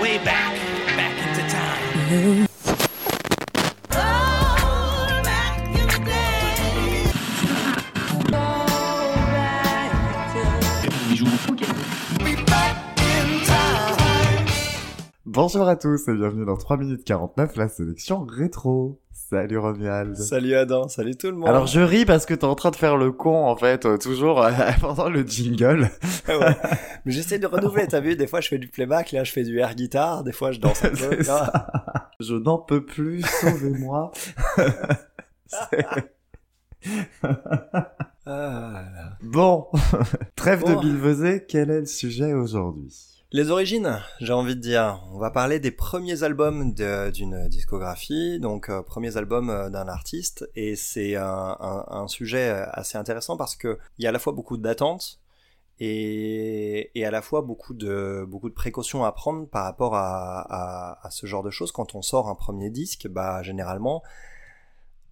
way back, back into time. Bonjour à tous et bienvenue dans 3 minutes 49, la sélection rétro. Salut Romuald. Salut Adam, salut tout le monde. Alors je ris parce que t'es en train de faire le con en fait, euh, toujours euh, pendant le jingle. Ouais. Mais j'essaie de renouveler, t'as vu, des fois je fais du playback, là je fais du air guitare, des fois je danse un peu. Je n'en peux plus, sauvez-moi. Ah, bon, trêve de bilvesé, quel est le sujet aujourd'hui? Les origines, j'ai envie de dire. On va parler des premiers albums d'une discographie, donc euh, premiers albums euh, d'un artiste, et c'est un, sujet euh, assez intéressant parce que il y a à la fois beaucoup d'attentes et, à la fois beaucoup de précautions à prendre par rapport à ce genre de choses. Quand on sort un premier disque, bah généralement,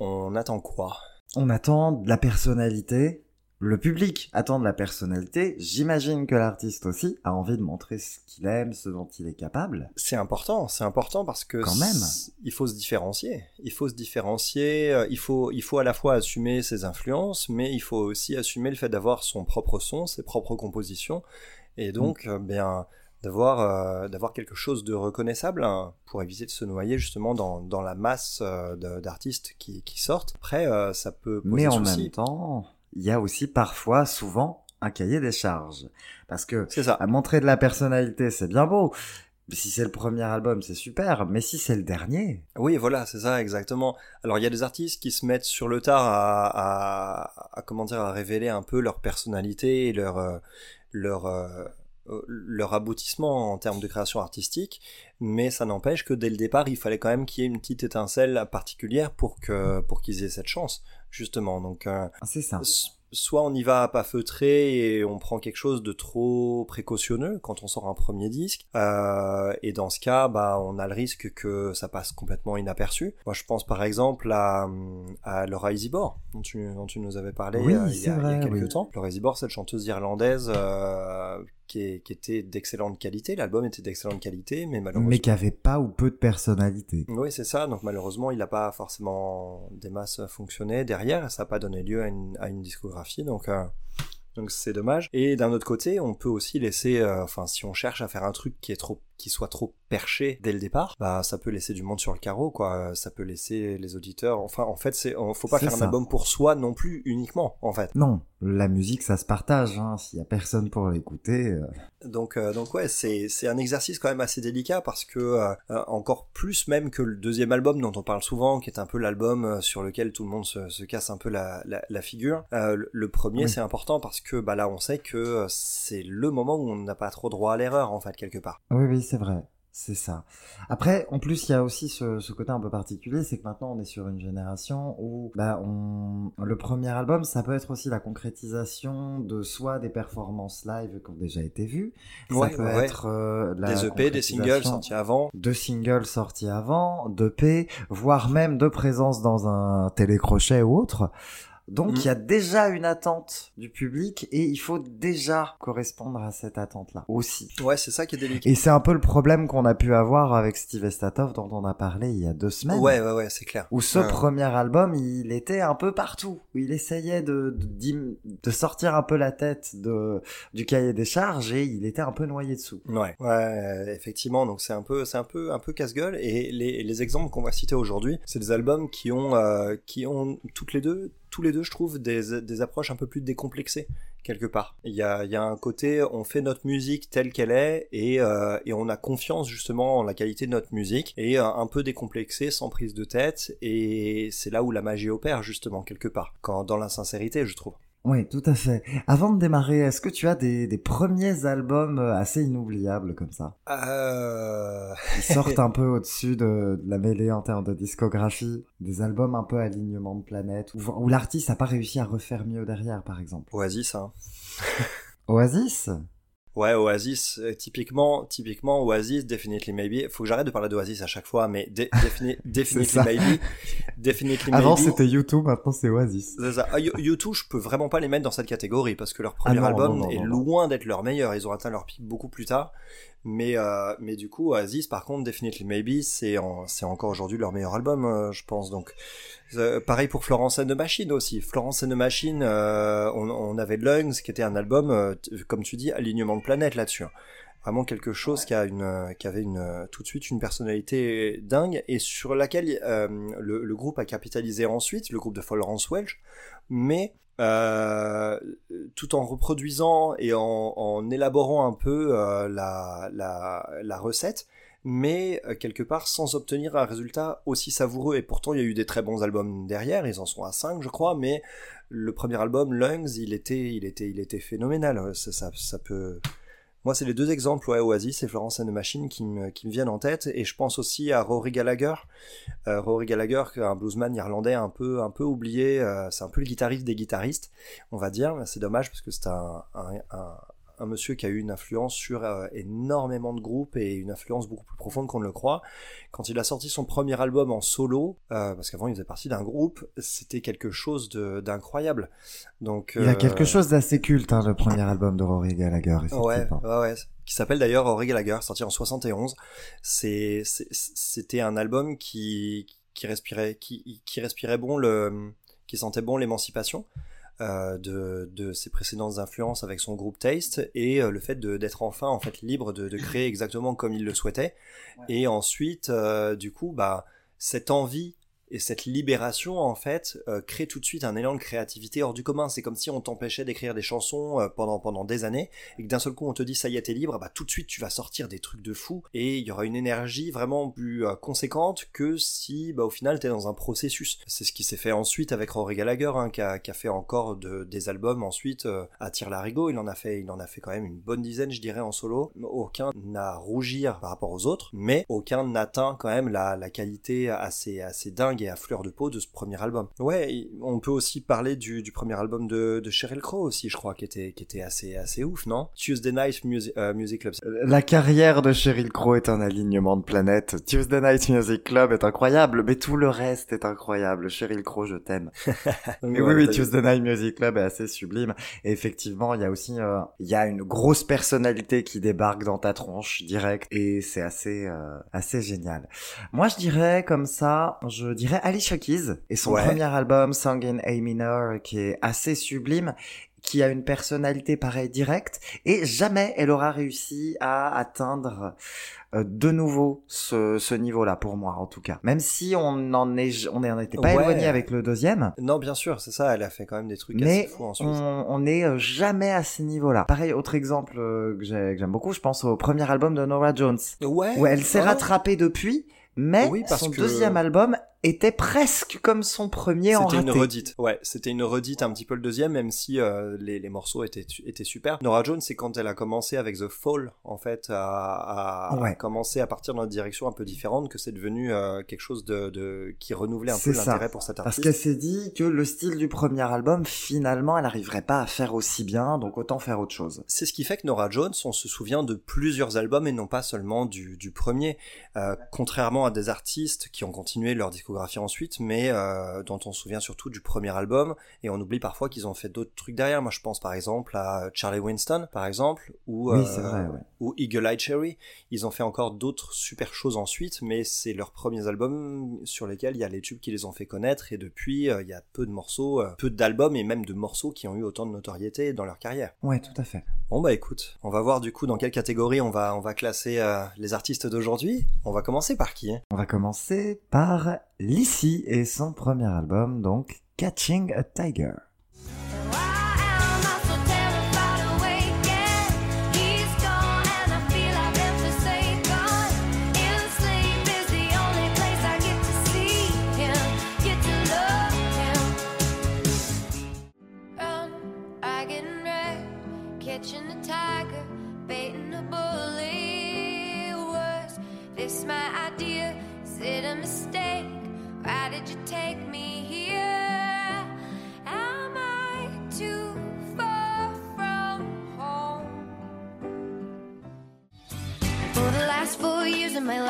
on attend quoi? On attend de la personnalité. Le public attend de la personnalité. J'imagine que l'artiste aussi a envie de montrer ce qu'il aime, ce dont il est capable. C'est important, c'est important parce que Quand même. il faut se différencier. Il faut se différencier. euh, Il faut, il faut à la fois assumer ses influences, mais il faut aussi assumer le fait d'avoir son propre son, ses propres compositions, et donc euh, bien d'avoir euh, d'avoir quelque chose de reconnaissable hein, pour éviter de se noyer justement dans, dans la masse euh, d'artistes qui, qui sortent. Après, euh, ça peut poser Mais en souci. même temps, il y a aussi parfois, souvent, un cahier des charges. Parce que C'est ça. à montrer de la personnalité, c'est bien beau. Si c'est le premier album, c'est super. Mais si c'est le dernier, Oui, voilà, c'est ça, exactement. Alors, il y a des artistes qui se mettent sur le tard à, à, à comment dire, à révéler un peu leur personnalité leur, euh, leur, euh, leur aboutissement en termes de création artistique, mais ça n'empêche que dès le départ, il fallait quand même qu'il y ait une petite étincelle particulière pour que pour qu'ils aient cette chance, justement. Donc, euh, c'est ça. Soit on y va à pas feutré et on prend quelque chose de trop précautionneux quand on sort un premier disque euh, et dans ce cas bah on a le risque que ça passe complètement inaperçu moi je pense par exemple à, à Laura Isibor dont tu, dont tu nous avais parlé Oui, euh, il, y a, il y a vrai, quelques oui. temps Laura Isibor cette chanteuse irlandaise euh, qui, est- qui était d'excellente qualité l'album était d'excellente qualité mais malheureusement Mais qui avait pas ou peu de personnalité. oui, c'est ça. Donc malheureusement, il n'a pas forcément des masses fonctionné derrière. Ça n'a pas donné lieu à une, à une discographie. Donc, euh, donc c'est dommage. Et d'un autre côté, on peut aussi laisser, euh, enfin, si on cherche à faire un truc qui est trop, qui soit trop perché dès le départ, bah ça peut laisser du monde sur le carreau, quoi. Ça peut laisser les auditeurs. Enfin, en fait, c'est, faut pas faire ça. un album pour soi non plus uniquement, en fait. Non, la musique, ça se partage. Hein. S'il y a personne pour l'écouter, euh, Donc, euh, donc ouais, c'est c'est un exercice quand même assez délicat parce que euh, encore plus même que le deuxième album dont on parle souvent, qui est un peu l'album sur lequel tout le monde se, se casse un peu la, la, la figure. le, le premier, Oui. c'est important parce que bah là, on sait que c'est le moment où on n'a pas trop droit à l'erreur en fait quelque part. Oui, oui, c'est vrai. C'est ça. Après, en plus, il y a aussi ce, ce côté un peu particulier, c'est que maintenant on est sur une génération où bah, on... le premier album, ça peut être aussi la concrétisation de soit des performances live qui ont déjà été vues, Ouais, ça peut ouais, être euh, la des EP, des singles sortis avant. de singles sortis avant, d'EP, voire même de présence dans un télécrochet ou autre. Donc Mhm. il y a déjà une attente du public et il faut déjà correspondre à cette attente-là aussi. Ouais, c'est ça qui est délicat. Et c'est un peu le problème qu'on a pu avoir avec Steve Estatov dont on a parlé il y a deux semaines. Ouais, ouais, ouais, c'est clair. Où ce Ouais. premier album, il était un peu partout. Où il essayait de, de, d'im- de sortir un peu la tête de, du cahier des charges et il était un peu noyé dessous. Ouais, ouais, effectivement. Donc c'est un peu, c'est un peu, un peu casse-gueule. Et les, les exemples qu'on va citer aujourd'hui, c'est des albums qui ont, euh, qui ont toutes les deux, tous les deux, je trouve, des, des approches un peu plus décomplexées quelque part. Il y a, un côté, on fait notre musique telle qu'elle est et, euh, et on a confiance justement en la qualité de notre musique et euh, un peu décomplexé, sans prise de tête. Et c'est là où la magie opère justement quelque part, quand dans la sincérité, je trouve. Oui, tout à fait. Avant de démarrer, est-ce que tu as des, des premiers albums euh, assez inoubliables comme ça? Euh... Ils sortent un peu au-dessus de, de la mêlée en termes de discographie, des albums un peu alignement de planète, où, où l'artiste n'a pas réussi à refaire mieux derrière, par exemple? Oasis, hein. Oasis? Ouais, Oasis, euh, typiquement, typiquement Oasis, Definitely Maybe. Faut que j'arrête de parler d'Oasis à chaque fois, mais de- defini- Definitely. Maybe, Definitely Avant Maybe. c'était YouTube, maintenant c'est Oasis. C'est ça. Ah, U- U2, je peux vraiment pas les mettre dans cette catégorie parce que leur premier Ah non, album non, non, est loin d'être leur meilleur. Ils ont atteint leur pic beaucoup plus tard. Mais, euh, mais du coup, Oasis, par contre, Definitely Maybe, c'est encore aujourd'hui leur meilleur album, euh, je pense. Donc, euh, pareil pour Florence and the Machine aussi. Florence and the Machine, euh, on, on, avait Lungs, qui était un album, comme tu dis, alignement de planète là-dessus. Hein. Vraiment quelque chose qui a une, qui avait une, tout de suite une personnalité dingue et sur laquelle le, le, groupe a capitalisé ensuite, le groupe de Florence Welch. Mais euh, tout en reproduisant et en, élaborant un peu euh, la, la, recette, mais euh, quelque part sans obtenir un résultat aussi savoureux. Et pourtant, il y a eu des très bons albums derrière, ils en sont à 5 je crois, mais le premier album, Lungs, il était, il était, il était phénoménal. ça, ça peut moi, c'est les deux exemples, ouais, Oasis et Florence and the Machine qui me, viennent en tête. Et je pense aussi à Rory Gallagher. Euh, Rory Gallagher, un bluesman irlandais un peu, un peu oublié. Euh, c'est un peu le guitariste des guitaristes, on va dire. C'est dommage parce que c'est un monsieur qui a eu une influence sur euh, énormément de groupes et une influence beaucoup plus profonde qu'on ne le croit. Quand il a sorti son premier album en solo, euh, parce qu'avant il faisait partie d'un groupe, c'était quelque chose d'incroyable. Donc il a quelque euh, chose d'assez culte, hein, le premier album de Rory Gallagher. Ouais, ouais, ouais, qui s'appelle d'ailleurs Rory Gallagher, sorti en 71. C'est c'était un album qui qui respirait qui, qui respirait bon le qui sentait bon l'émancipation de, de, ses précédentes influences avec son groupe Taste et euh, le fait d'être enfin en fait libre de, de, créer exactement comme il le souhaitait. Et ensuite, euh, du coup, bah cette envie et cette libération, en fait, euh, crée tout de suite un élan de créativité hors du commun. C'est comme si on t'empêchait d'écrire des chansons euh, pendant, pendant des années, et que d'un seul coup on te dit ça y est, t'es libre, bah tout de suite tu vas sortir des trucs de fou, et il y aura une énergie vraiment plus euh, conséquente que si, bah au final, t'es dans un processus. C'est ce qui s'est fait ensuite avec Rory Gallagher, hein, qui, a, qui, a, fait encore de, des albums ensuite à tire larigot. Il en a fait, il en a fait quand même une bonne dizaine, je dirais, en solo. Aucun n'a rougir par rapport aux autres, mais aucun n'atteint quand même la, la qualité assez, assez dingue à fleur de peau de ce premier album. Ouais, on peut aussi parler du, du premier album de, de Sheryl Crow aussi, je crois, qui était, qui était assez, assez ouf, non? Tuesday Night euh, Music, Club. La carrière de Sheryl Crow est un alignement de planètes. Tuesday Night Music Club est incroyable, mais tout le reste est incroyable. Sheryl Crow, je t'aime. mais oui, oui, Tuesday Night Music Club est assez sublime. Et effectivement, il y a aussi, euh, y a une grosse personnalité qui débarque dans ta tronche direct, et c'est assez, euh, assez génial. Moi, je dirais comme ça, je dirais Alicia Keys et son premier album Song in A minor qui est assez sublime qui a une personnalité pareille directe et jamais elle aura réussi à atteindre euh, de nouveau ce, ce niveau-là pour moi en tout cas. Même si on en est, on n'en était pas éloigné avec le deuxième. Non, bien sûr, c'est ça. Elle a fait quand même des trucs assez fous ensuite. On, on est euh, jamais à ce niveau-là. Pareil, autre exemple euh, que j'aime beaucoup, je pense au premier album de Nora Jones. Ouais. Où elle s'est rattrapée depuis, mais oui, son deuxième album était presque comme son premier en C'était une redite. Ouais, c'était une redite un petit peu le deuxième, même si euh, les, les, morceaux étaient, étaient super. Nora Jones, c'est quand elle a commencé avec The Fall, en fait, à, à, commencer à partir dans une direction un peu différente, que c'est devenu euh, quelque chose de, de, qui renouvelait un peu l'intérêt pour cet artiste. Parce qu'elle s'est dit que le style du premier album, finalement, elle n'arriverait pas à faire aussi bien, donc autant faire autre chose. C'est ce qui fait que Nora Jones, on se souvient de plusieurs albums et non pas seulement du, du premier. Euh, contrairement à des artistes qui ont continué leur ensuite, mais euh, dont on se souvient surtout du premier album, et on oublie parfois qu'ils ont fait d'autres trucs derrière. Moi, je pense par exemple à Charlie Winston, par exemple, ou, euh, ou Eagle Eye Cherry. Ils ont fait encore d'autres super choses ensuite, mais c'est leurs premiers albums sur lesquels il y a les tubes qui les ont fait connaître, et depuis, euh, il y a peu de morceaux, peu d'albums, et même de morceaux qui ont eu autant de notoriété dans leur carrière. Ouais, tout à fait. Bon bah écoute, on va voir du coup dans quelle catégorie on va, on va classer les artistes d'aujourd'hui. On va commencer par qui On va commencer par Lissy et son premier album, donc Catching a Tiger.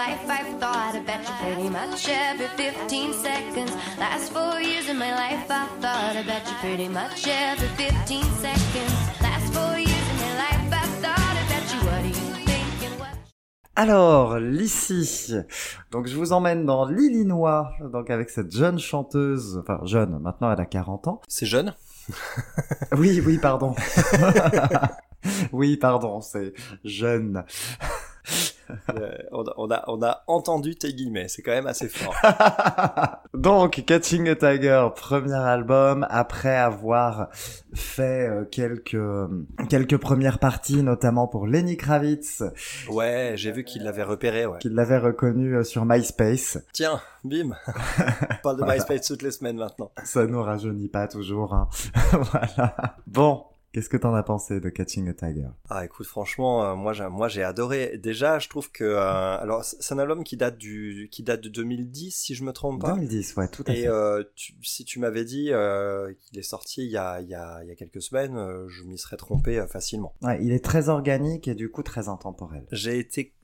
Life I've thought, I bet you pretty much every 15 seconds. Last four years of my life I thought, I bet you pretty much every 15 seconds. Last four years of my life I thought, I bet you what do you Alors, Lissy. Donc, je vous emmène dans l'Illinois, donc avec cette jeune chanteuse, enfin jeune, maintenant elle a 40 ans. C'est jeune? Oui, oui, pardon. oui, pardon, c'est jeune. Euh, on, a, on, a, on a entendu tes guillemets, c'est quand même assez fort. Donc, Catching a Tiger, premier album, après avoir fait euh, quelques quelques premières parties, notamment pour Lenny Kravitz. Ouais, j'ai vu qu'il l'avait repéré, ouais. Qu'il l'avait reconnu euh, sur MySpace. Tiens, bim On parle de MySpace toutes les semaines maintenant. Ça nous rajeunit pas toujours, hein. voilà. Bon, Qu'est-ce que t'en as pensé de Catching a Tiger? Ah écoute franchement euh, moi j'ai moi j'ai adoré. Déjà je trouve que euh, alors c'est un album qui date du qui date de 2010 si je me trompe pas. 2010 ouais tout à et fait. euh, si tu m'avais dit qu'il est sorti il y a il y a il y a quelques semaines je m'y serais trompé facilement. Ouais il est très organique et du coup très intemporel. J'ai été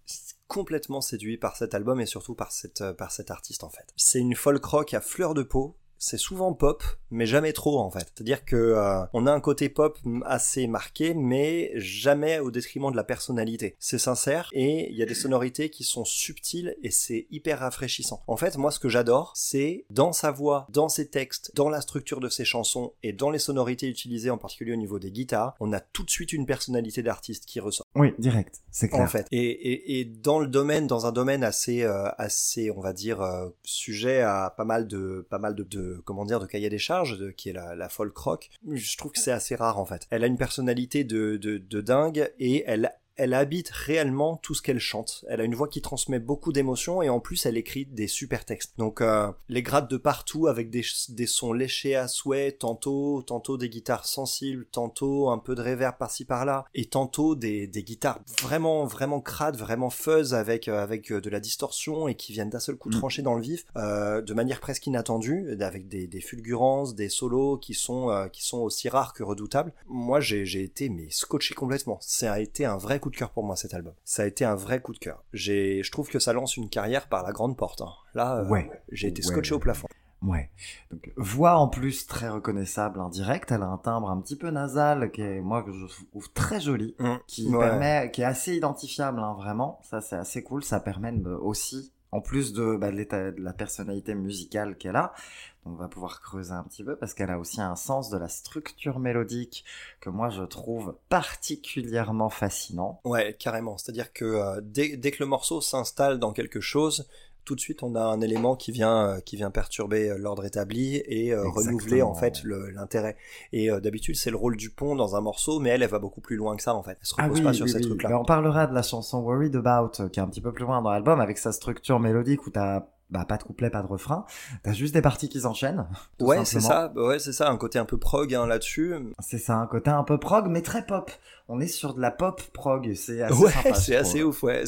complètement séduit par cet album et surtout par cette par cet artiste en fait. C'est une folk rock à fleur de peau c'est souvent pop, mais jamais trop en fait. C'est-à-dire que euh, on a un côté pop assez marqué, mais jamais au détriment de la personnalité. C'est sincère et il y a des sonorités qui sont subtiles et c'est hyper rafraîchissant. En fait, moi, ce que j'adore, c'est dans sa voix, dans ses textes, dans la structure de ses chansons et dans les sonorités utilisées, en particulier au niveau des guitares, on a tout de suite une personnalité d'artiste qui ressort. Oui, direct, c'est clair. En fait, et, et, et, dans le domaine, dans un domaine assez, euh, assez, on va dire, euh, sujet à pas mal de, pas mal de, de comment dire de cahier des charges de, qui est la, la folk rock je trouve que c'est assez rare en fait elle a une personnalité de, de, de dingue et elle elle habite réellement tout ce qu'elle chante. Elle a une voix qui transmet beaucoup d'émotions et en plus elle écrit des super textes. Donc euh, les grattes de partout avec des, des sons léchés à souhait, tantôt tantôt des guitares sensibles, tantôt un peu de reverb par-ci par-là et tantôt des, des guitares vraiment vraiment crades, vraiment fuzz avec euh, avec de la distorsion et qui viennent d'un seul coup Mm. trancher dans le vif euh, de manière presque inattendue avec des, des fulgurances, des solos qui sont euh, qui sont aussi rares que redoutables. Moi j'ai j'ai été mais scotché complètement. Ça a été un vrai coup de cœur pour moi cet album. Ça a été un vrai coup de cœur. J'ai, je trouve que ça lance une carrière par la grande porte. hein. Là, euh, j'ai été scotché ouais. au plafond. Ouais. Donc, voix en plus très reconnaissable en direct. Elle a un timbre un petit peu nasal qui est, moi, que je trouve très joli, qui Ouais. permet, qui est assez identifiable, hein, vraiment. Ça, c'est assez cool. Ça permet de- aussi, en plus de, bah, de la personnalité musicale qu'elle a, on va pouvoir creuser un petit peu parce qu'elle a aussi un sens de la structure mélodique que moi je trouve particulièrement fascinant. Ouais, carrément. C'est-à-dire que euh, dès que le morceau s'installe dans quelque chose, tout de suite on a un élément qui vient euh, qui vient perturber euh, l'ordre établi et euh, renouveler en fait l'intérêt. Et euh, d'habitude c'est le rôle du pont dans un morceau, mais elle elle va beaucoup plus loin que ça en fait. Elle se repose pas sur ces trucs-là. Ah on parlera de la chanson Worried About, qui est un petit peu plus loin dans l'album, avec sa structure mélodique où t'as bah, pas de couplet, pas de refrain. T'as juste des parties qui s'enchaînent. Ouais, c'est ça. Ouais, c'est ça. Un côté un peu prog hein, là-dessus. C'est ça, un côté un peu prog, mais très pop. On est sur de la pop prog, c'est assez Ouais, c'est assez ouf, ouais.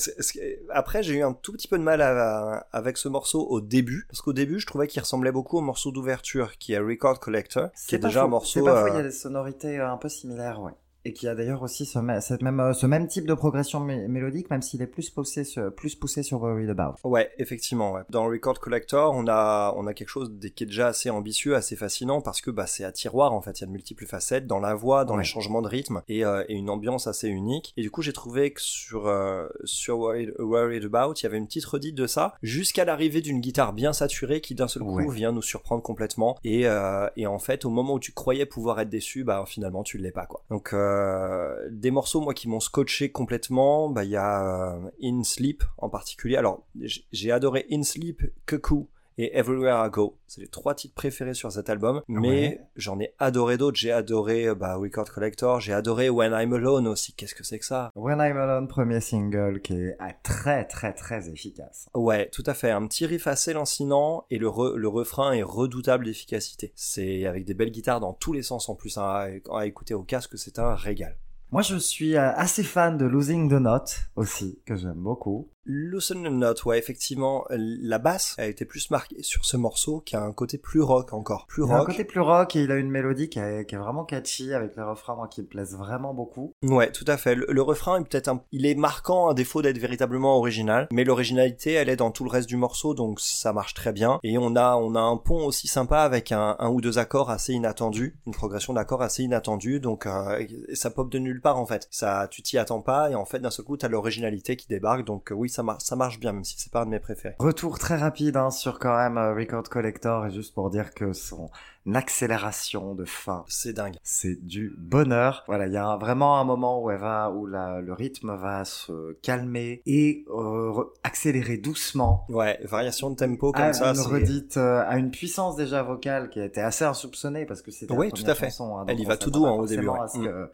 Après, j'ai eu un tout petit peu de mal à- avec ce morceau au début, parce qu'au début, je trouvais qu'il ressemblait beaucoup au morceau d'ouverture, qui est Record Collector, qui C'est est déjà un morceau... C'est pas euh, il y a des sonorités euh, un peu similaires, ouais. Et qui a d'ailleurs aussi ce, cette même, euh, ce même type de progression mé- mélodique, même s'il est plus poussé sur, plus poussé sur Worried About. Ouais, effectivement. Ouais. Dans Record Collector, on a on a quelque chose qui est déjà assez ambitieux, assez fascinant parce que bah c'est à tiroir en fait. Il y a de multiples facettes dans la voix, dans Ouais. les changements de rythme et, euh, et une ambiance assez unique. Et du coup, j'ai trouvé que sur euh, sur Worried, Worried About, il y avait une petite redite de ça jusqu'à l'arrivée d'une guitare bien saturée qui d'un seul coup Ouais. vient nous surprendre complètement. Et euh, et en fait, au moment où tu croyais pouvoir être déçu, bah finalement tu l'es pas quoi. Donc euh, des morceaux moi qui m'ont scotché complètement, bah il y a euh, In Sleep en particulier. Alors j'ai adoré In Sleep, Cuckoo et Everywhere I Go. C'est les trois titres préférés sur cet album, mais Ouais. j'en ai adoré d'autres. J'ai adoré euh, bah, Record Collector, j'ai adoré When I'm Alone aussi. Qu'est-ce que c'est que ça? When I'm Alone, premier single, qui est ah, très très très efficace. Ouais, tout à fait. Un petit riff assez lancinant et le, re- le refrain est redoutable d'efficacité. C'est avec des belles guitares dans tous les sens en plus. hein, à, à écouter au casque, c'est un régal. Moi, je suis euh, assez fan de Losing the Note aussi, que j'aime beaucoup. Loosen the Knot, ouais, effectivement, la basse a été plus marquée sur ce morceau qui a un côté plus rock encore. Plus Il a un rock. côté plus rock et il a une mélodie qui est, qui est vraiment catchy avec les refrains moi, qui me plaisent vraiment beaucoup. Ouais, tout à fait. Le, le refrain est peut-être un... il est marquant à défaut d'être véritablement original, mais l'originalité, elle est dans tout le reste du morceau, donc ça marche très bien. Et on a, on a un pont aussi sympa avec un, un ou deux accords assez inattendus, une progression d'accords assez inattendue, donc euh, ça pop de nulle part en fait. Ça, tu t'y attends pas et en fait d'un seul coup t'as l'originalité qui débarque. Donc oui, ça, ça marche bien même si c'est pas un de mes préférés. Retour très rapide hein, sur quand même Record Collector et juste pour dire que son accélération de fin. C'est dingue. C'est du bonheur. Voilà, il y a vraiment un moment où elle va, où la, le rythme va se calmer et euh, accélérer doucement. Ouais, variation de tempo comme ça. Une redite euh, à une puissance déjà vocale qui a été assez insoupçonnée parce que c'était oui, tout à fait. Chanson, hein, Elle y va tout doux hein, au début. Mm.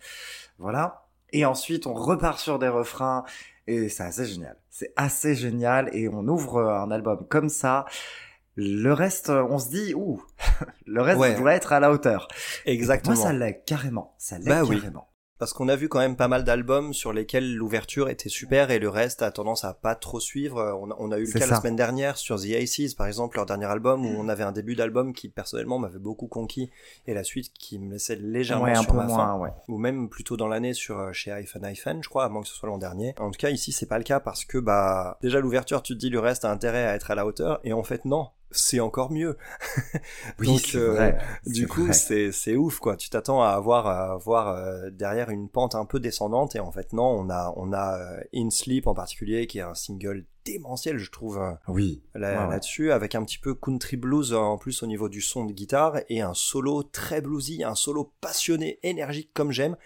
Voilà. Et ensuite, on repart sur des refrains et c'est assez génial. C'est assez génial et on ouvre un album comme ça. Le reste, on se dit, ouh, le reste doit être à la hauteur. Exactement. moi, ça l'est carrément. Ça l'est bah carrément. Parce qu'on a vu quand même pas mal d'albums sur lesquels l'ouverture était super et le reste a tendance à pas trop suivre. On a, eu le cas la semaine dernière sur The Aces, par exemple, leur dernier album, où on avait un début d'album qui personnellement m'avait beaucoup conquis et la suite qui me laissait légèrement ouais, sur un peu moins, Ouais. Ou même plutôt dans l'année sur euh, chez iPhone iPhone, je crois, avant que ce soit l'an dernier. En tout cas, ici, c'est pas le cas parce que bah déjà l'ouverture, tu te dis le reste a intérêt à être à la hauteur et en fait non c'est encore mieux. oui, Donc, euh, du coup, c'est c'est ouf quoi. Tu t'attends à avoir à avoir euh, derrière une pente un peu descendante et en fait non, on a on a euh, In Sleep en particulier qui est un single démentiel, je trouve. Euh, oui. Là-dessus, avec un petit peu country blues euh, en plus au niveau du son de guitare et un solo très bluesy, un solo passionné, énergique comme j'aime.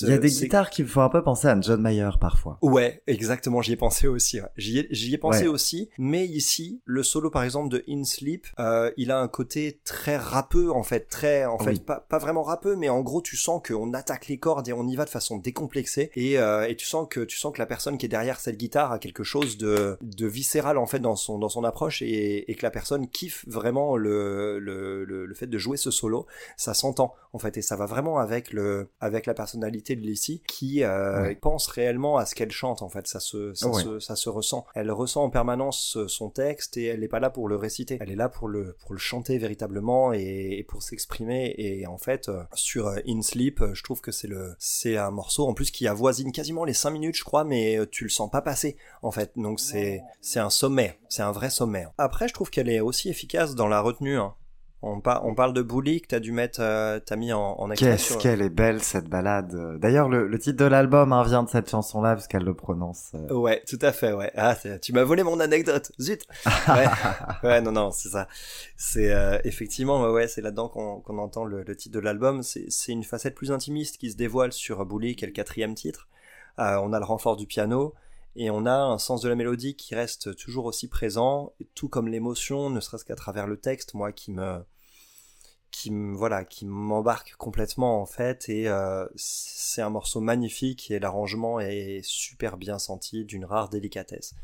Il y a des guitares qui me font un peu penser à John Mayer parfois. Ouais, exactement. J'y ai pensé aussi. J'y ai, pensé aussi. Mais ici, le solo par exemple de In Sleep, euh, il a un côté très rappeux en fait, très en fait pas, pas vraiment rappeux, mais en gros tu sens qu'on attaque les cordes et on y va de façon décomplexée et, et tu sens que tu sens que la personne qui est derrière cette guitare a quelque chose de de viscéral en fait dans son dans son approche et, et que la personne kiffe vraiment le, le, le, fait de jouer ce solo ça s'entend en fait et ça va vraiment avec le avec la personnalité de Lissy qui euh, pense réellement à ce qu'elle chante en fait. Ça se ça, se ça se ressent. Elle ressent en permanence son texte et elle n'est pas là pour le réciter. Elle est là pour le pour le chanter véritablement et, et pour s'exprimer. Et en fait euh, sur euh, In Sleep je trouve que c'est le c'est un morceau en plus qui avoisine quasiment les 5 minutes je crois mais tu le sens pas passer en fait. Donc c'est c'est un sommet, c'est un vrai sommet. Après, je trouve qu'elle est aussi efficace dans la retenue. Hein. On, on, parle de Bully que t'as dû mettre, euh, t'as mis en, en Qu'est-ce qu'elle est belle cette balade. D'ailleurs, le, titre de l'album hein, vient de cette chanson-là parce qu'elle le prononce. Euh. Ouais, tout à fait. Ouais. Ah, tu m'as volé mon anecdote. Zut. Ouais, ouais non, non, c'est ça. C'est euh, effectivement, ouais, c'est là-dedans qu'on entend le, titre de l'album. C'est une facette plus intimiste qui se dévoile sur Bully, qui est le quatrième titre. on a le renfort du piano et on a un sens de la mélodie qui reste toujours aussi présent, tout comme l'émotion, ne serait-ce qu'à travers le texte, moi qui me qui me voilà qui m'embarque complètement en fait et euh, c'est un morceau magnifique et l'arrangement est super bien senti d'une rare délicatesse.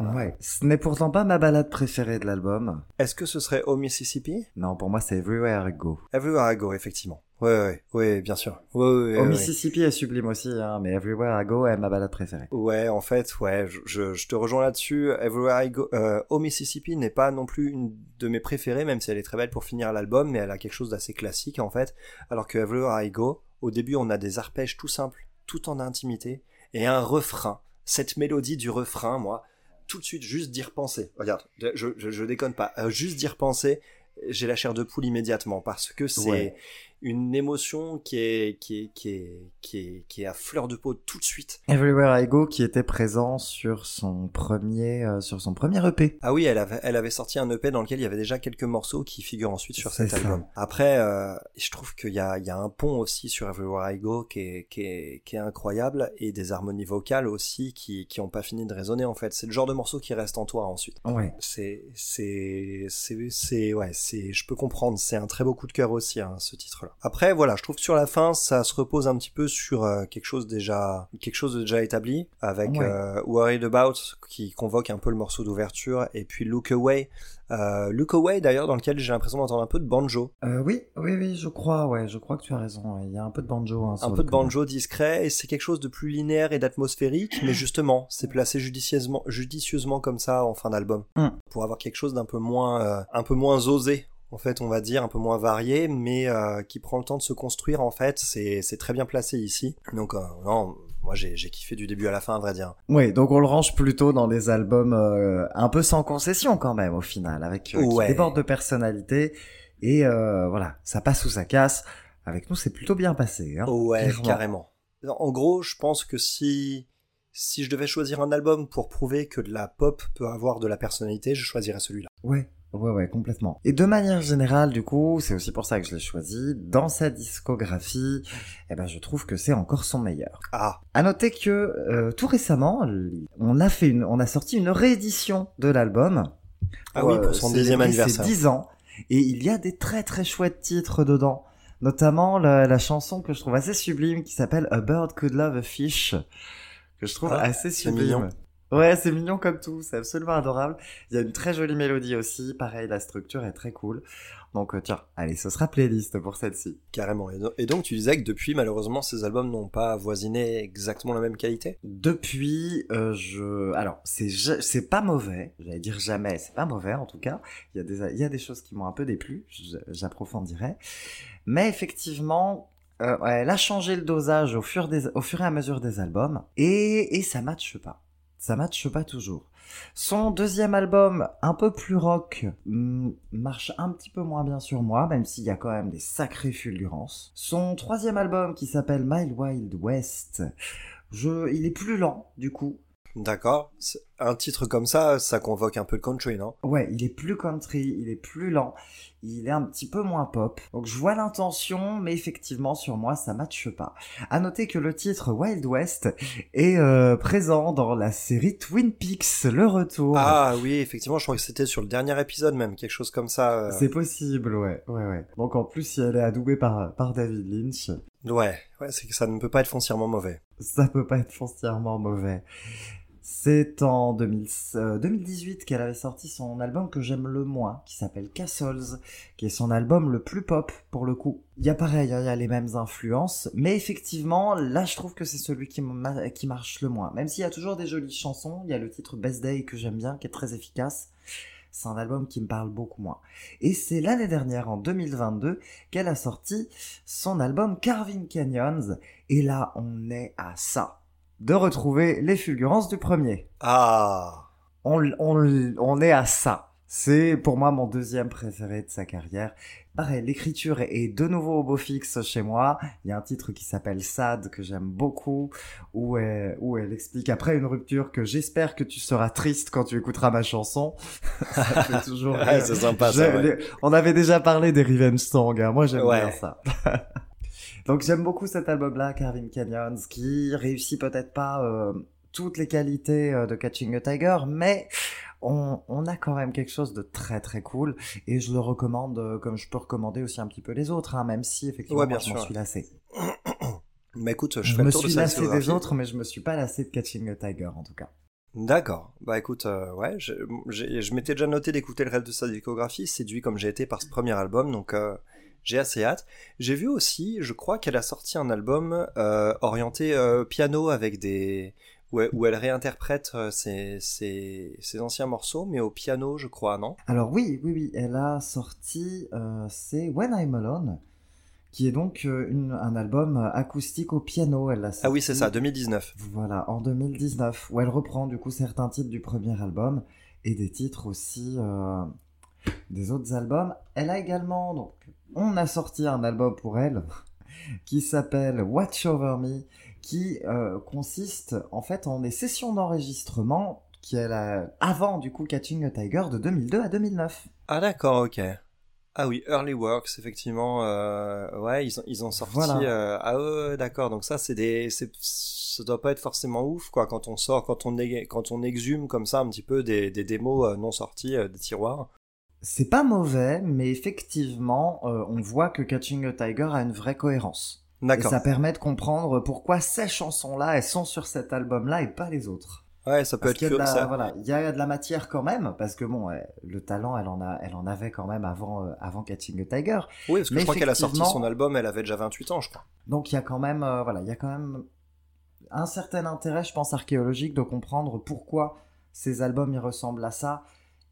Ouais, ce n'est pourtant pas ma balade préférée de l'album. Est-ce que ce serait au Mississippi? Non, pour moi c'est Everywhere I Go. Everywhere I Go effectivement. Ouais, ouais, ouais, bien sûr. Ouais, ouais, Au Mississippi est sublime aussi, hein, mais Everywhere I Go est ma balade préférée. Ouais, en fait, ouais, je, je te rejoins là-dessus. Everywhere I Go, euh, au Mississippi n'est pas non plus une de mes préférées, même si elle est très belle pour finir l'album, mais elle a quelque chose d'assez classique en fait. Alors que Everywhere I Go, au début, on a des arpèges tout simples, tout en intimité, et un refrain. Cette mélodie du refrain, moi, tout de suite, juste d'y repenser. Regarde, je, je, je déconne pas. Euh, juste d'y repenser, j'ai la chair de poule immédiatement parce que c'est une émotion qui est, qui est, qui est, qui est, qui est à fleur de peau tout de suite. Everywhere I Go qui était présent sur son premier, euh, sur son premier EP. Ah oui, elle avait, elle avait sorti un EP dans lequel il y avait déjà quelques morceaux qui figurent ensuite sur cet album. Après, euh, je trouve qu'il y a, il y a un pont aussi sur Everywhere I Go qui est, qui est, qui est incroyable et des harmonies vocales aussi qui, qui ont pas fini de résonner en fait. C'est le genre de morceau qui reste en toi ensuite. Ouais. C'est, c'est, c'est, c'est, ouais, c'est, je peux comprendre. C'est un très beau coup de cœur aussi, hein, ce titre après, voilà, je trouve que sur la fin, ça se repose un petit peu sur euh, quelque chose déjà, quelque chose de déjà établi, avec euh, Worried About qui convoque un peu le morceau d'ouverture, et puis Look Away. Euh, Look Away d'ailleurs, dans lequel j'ai l'impression d'entendre un peu de banjo. Euh, oui, oui, oui, je crois, ouais, je crois que tu as raison. Il y a un peu de banjo. Hein, un peu de banjo discret, et c'est quelque chose de plus linéaire et d'atmosphérique, mais justement, c'est placé judicieusement, judicieusement comme ça en fin d'album, mm. pour avoir quelque chose d'un peu moins, un peu moins osé en fait, on va dire, un peu moins varié, mais euh, qui prend le temps de se construire, en fait, c'est très bien placé ici. Donc, euh, non, moi j'ai kiffé du début à la fin, à vrai dire. Oui, donc on le range plutôt dans des albums euh, un peu sans concession quand même, au final, avec euh, qui déborde de personnalité, et voilà, ça passe ou ça casse. Avec nous, c'est plutôt bien passé. Hein, ouais, carrément En gros, je pense que si si je devais choisir un album pour prouver que de la pop peut avoir de la personnalité, je choisirais celui-là. Ouais, ouais, ouais, complètement. Et de manière générale, du coup, c'est aussi pour ça que je l'ai choisi. Dans sa discographie, eh ben, je trouve que c'est encore son meilleur. Ah, À noter que euh, tout récemment, on a fait une, on a sorti une réédition de l'album. ah oui, euh, pour son célébrer dixième ses anniversaire. 10 ans. Et il y a des très très chouettes titres dedans. Notamment la, la chanson que je trouve assez sublime qui s'appelle A Bird Could Love a Fish. Que je trouve Ah, assez sublime. Ouais, c'est mignon comme tout, c'est absolument adorable. Il y a une très jolie mélodie aussi, pareil, la structure est très cool. Donc euh, tiens, allez, ce sera playlist pour celle-ci. Carrément. Et do- Et donc, tu disais que depuis, malheureusement, ces albums n'ont pas avoisiné exactement la même qualité? Depuis, euh, je, alors c'est pas mauvais, j'allais dire jamais, c'est pas mauvais en tout cas. Il y a des il y a des choses qui m'ont un peu déplu, j'approfondirai. Mais effectivement, euh, elle a changé le dosage au fur des au fur et à mesure des albums et et ça matche pas. Ça matche pas toujours. Son deuxième album, un peu plus rock, mm, marche un petit peu moins bien sur moi, même s'il y a quand même des sacrées fulgurances. Son troisième album, qui s'appelle My Wild West, il est plus lent, du coup. D'accord. Un titre comme ça, ça convoque un peu le country, non? Ouais, il est plus country, il est plus lent, il est un petit peu moins pop. Donc je vois l'intention, mais effectivement sur moi ça matche pas. À noter que le titre Wild West est euh, présent dans la série Twin Peaks, le retour. Ah oui, effectivement, je crois que c'était sur le dernier épisode même, quelque chose comme ça. euh. C'est possible, ouais, ouais, ouais. Donc en plus, si elle est adoubée par, par David Lynch, Ouais, ouais, c'est que ça ne peut pas être foncièrement mauvais. ça peut pas être foncièrement mauvais. C'est en 2000 euh, 2018 qu'elle avait sorti son album que j'aime le moins, qui s'appelle Castles, qui est son album le plus pop pour le coup. Il y a pareil, hein, il y a les mêmes influences, mais effectivement, là je trouve que c'est celui qui, qui marche le moins. Même s'il y a toujours des jolies chansons, il y a le titre Best Day que j'aime bien, qui est très efficace. C'est un album qui me parle beaucoup moins. Et c'est l'année dernière, en 2022, qu'elle a sorti son album Carving Canyons. Et là, on est à ça. De retrouver les fulgurances du premier. Ah On, on, on est à ça. C'est pour moi mon deuxième préféré de sa carrière. Pareil, l'écriture est de nouveau au beau fixe chez moi. Il y a un titre qui s'appelle Sad que j'aime beaucoup, où elle, où elle explique après une rupture que j'espère que tu seras triste quand tu écouteras ma chanson. ça fait toujours Ouais, c'est sympa ça. Ouais. On avait déjà parlé des revenge songs, hein. moi j'aime Ouais. bien ça. Donc j'aime beaucoup cet album-là, Carving Canyons, qui réussit peut-être pas euh, toutes les qualités euh, de Catching a Tiger, mais on, on a quand même quelque chose de très très cool, et je le recommande euh, comme je peux recommander aussi un petit peu les autres, hein, même si effectivement Ouais, bien moi, je m'en suis lassé. Bah écoute, je Je fais me le tour de suis sa lassé des autres, mais je me suis pas lassé de Catching a Tiger en tout cas. D'accord. Bah écoute, euh, ouais, je, m'étais déjà noté d'écouter le reste de sa discographie, séduit comme j'ai été par ce premier album, donc euh, j'ai assez hâte. J'ai vu aussi, je crois qu'elle a sorti un album euh, orienté euh, piano avec des... Où elle, où elle réinterprète euh, ses, ses, ses anciens morceaux, mais au piano, je crois, non? Alors oui, oui, oui, elle a sorti, euh, c'est When I'm Alone, qui est donc une- un album acoustique au piano. Elle l'a Ah oui, c'est sorti, ça, 2019. Voilà, en 2019, où elle reprend du coup certains titres du premier album et des titres aussi des autres albums. Elle a également, donc, on a sorti un album pour elle qui s'appelle Watch Over Me, qui euh, consiste en fait en des sessions d'enregistrement qu'elle a avant du coup Catching a Tiger de 2002 à 2009. Ah d'accord, ok. Ah oui, Early Works, effectivement. euh, ouais, ils ont, ils ont sorti. Voilà. euh, ah ouais, d'accord. Donc ça, c'est des, c'est, ça doit pas être forcément ouf, quoi, quand on sort, quand on, quand on exhume comme ça un petit peu des, des démos non sorties des tiroirs. C'est pas mauvais, mais effectivement, euh, on voit que Catching a Tiger a une vraie cohérence. D'accord. ça permet de comprendre pourquoi ces chansons-là, elles sont sur cet album-là et pas les autres. Ouais, ça peut Parce être qu'il y a de la, ça. voilà, il y a de la matière quand même, parce que bon, le talent, elle en a, elle en avait quand même avant, euh, avant Catching a Tiger. Oui, parce que Mais je crois qu'elle a sorti son album, elle avait déjà 28 ans, je crois. Donc il y a quand même, euh, voilà, il y a quand même un certain intérêt, je pense, archéologique de comprendre pourquoi ces albums ils ressemblent à ça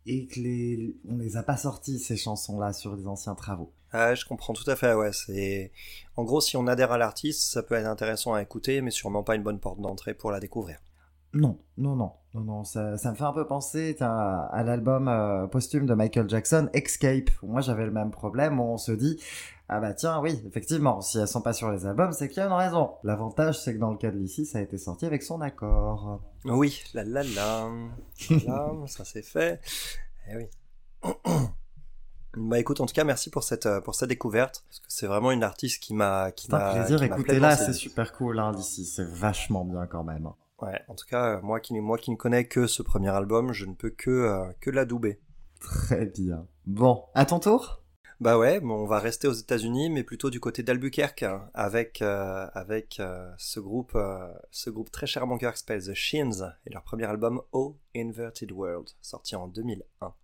et que les, on les a pas sortis ces chansons-là sur les anciens travaux. Ah, je comprends tout à fait, ouais. C'est, en gros, si on adhère à l'artiste, ça peut être intéressant à écouter, mais sûrement pas une bonne porte d'entrée pour la découvrir. Non, non, non, non, non, ça, ça me fait un peu penser à, à l'album euh, posthume de Michael Jackson, Escape. Moi, j'avais le même problème où on se dit, ah bah tiens, oui, effectivement, si elles sont pas sur les albums, c'est qu'il y a une raison. L'avantage, c'est que dans le cas de Lissy, ça a été sorti avec son accord. Oui, la la la, là, ça c'est fait. Eh oui. Bah écoute, en tout cas, merci pour cette euh, pour cette découverte parce que c'est vraiment une artiste qui m'a qui C'est un m'a plaisir, écoutez là, c'est super cool, hein, d'ici, c'est vachement bien quand même. Ouais, en tout cas, moi qui moi qui ne connais que ce premier album, je ne peux que euh, que l'adouber. Très bien. Bon, à ton tour Bah ouais, bon, on va rester aux États-Unis, mais plutôt du côté d'Albuquerque, hein, avec euh, avec euh, ce groupe euh, ce groupe très cher à mon cœur qui s'appelle The Shins et leur premier album Oh Inverted World, sorti en 2001.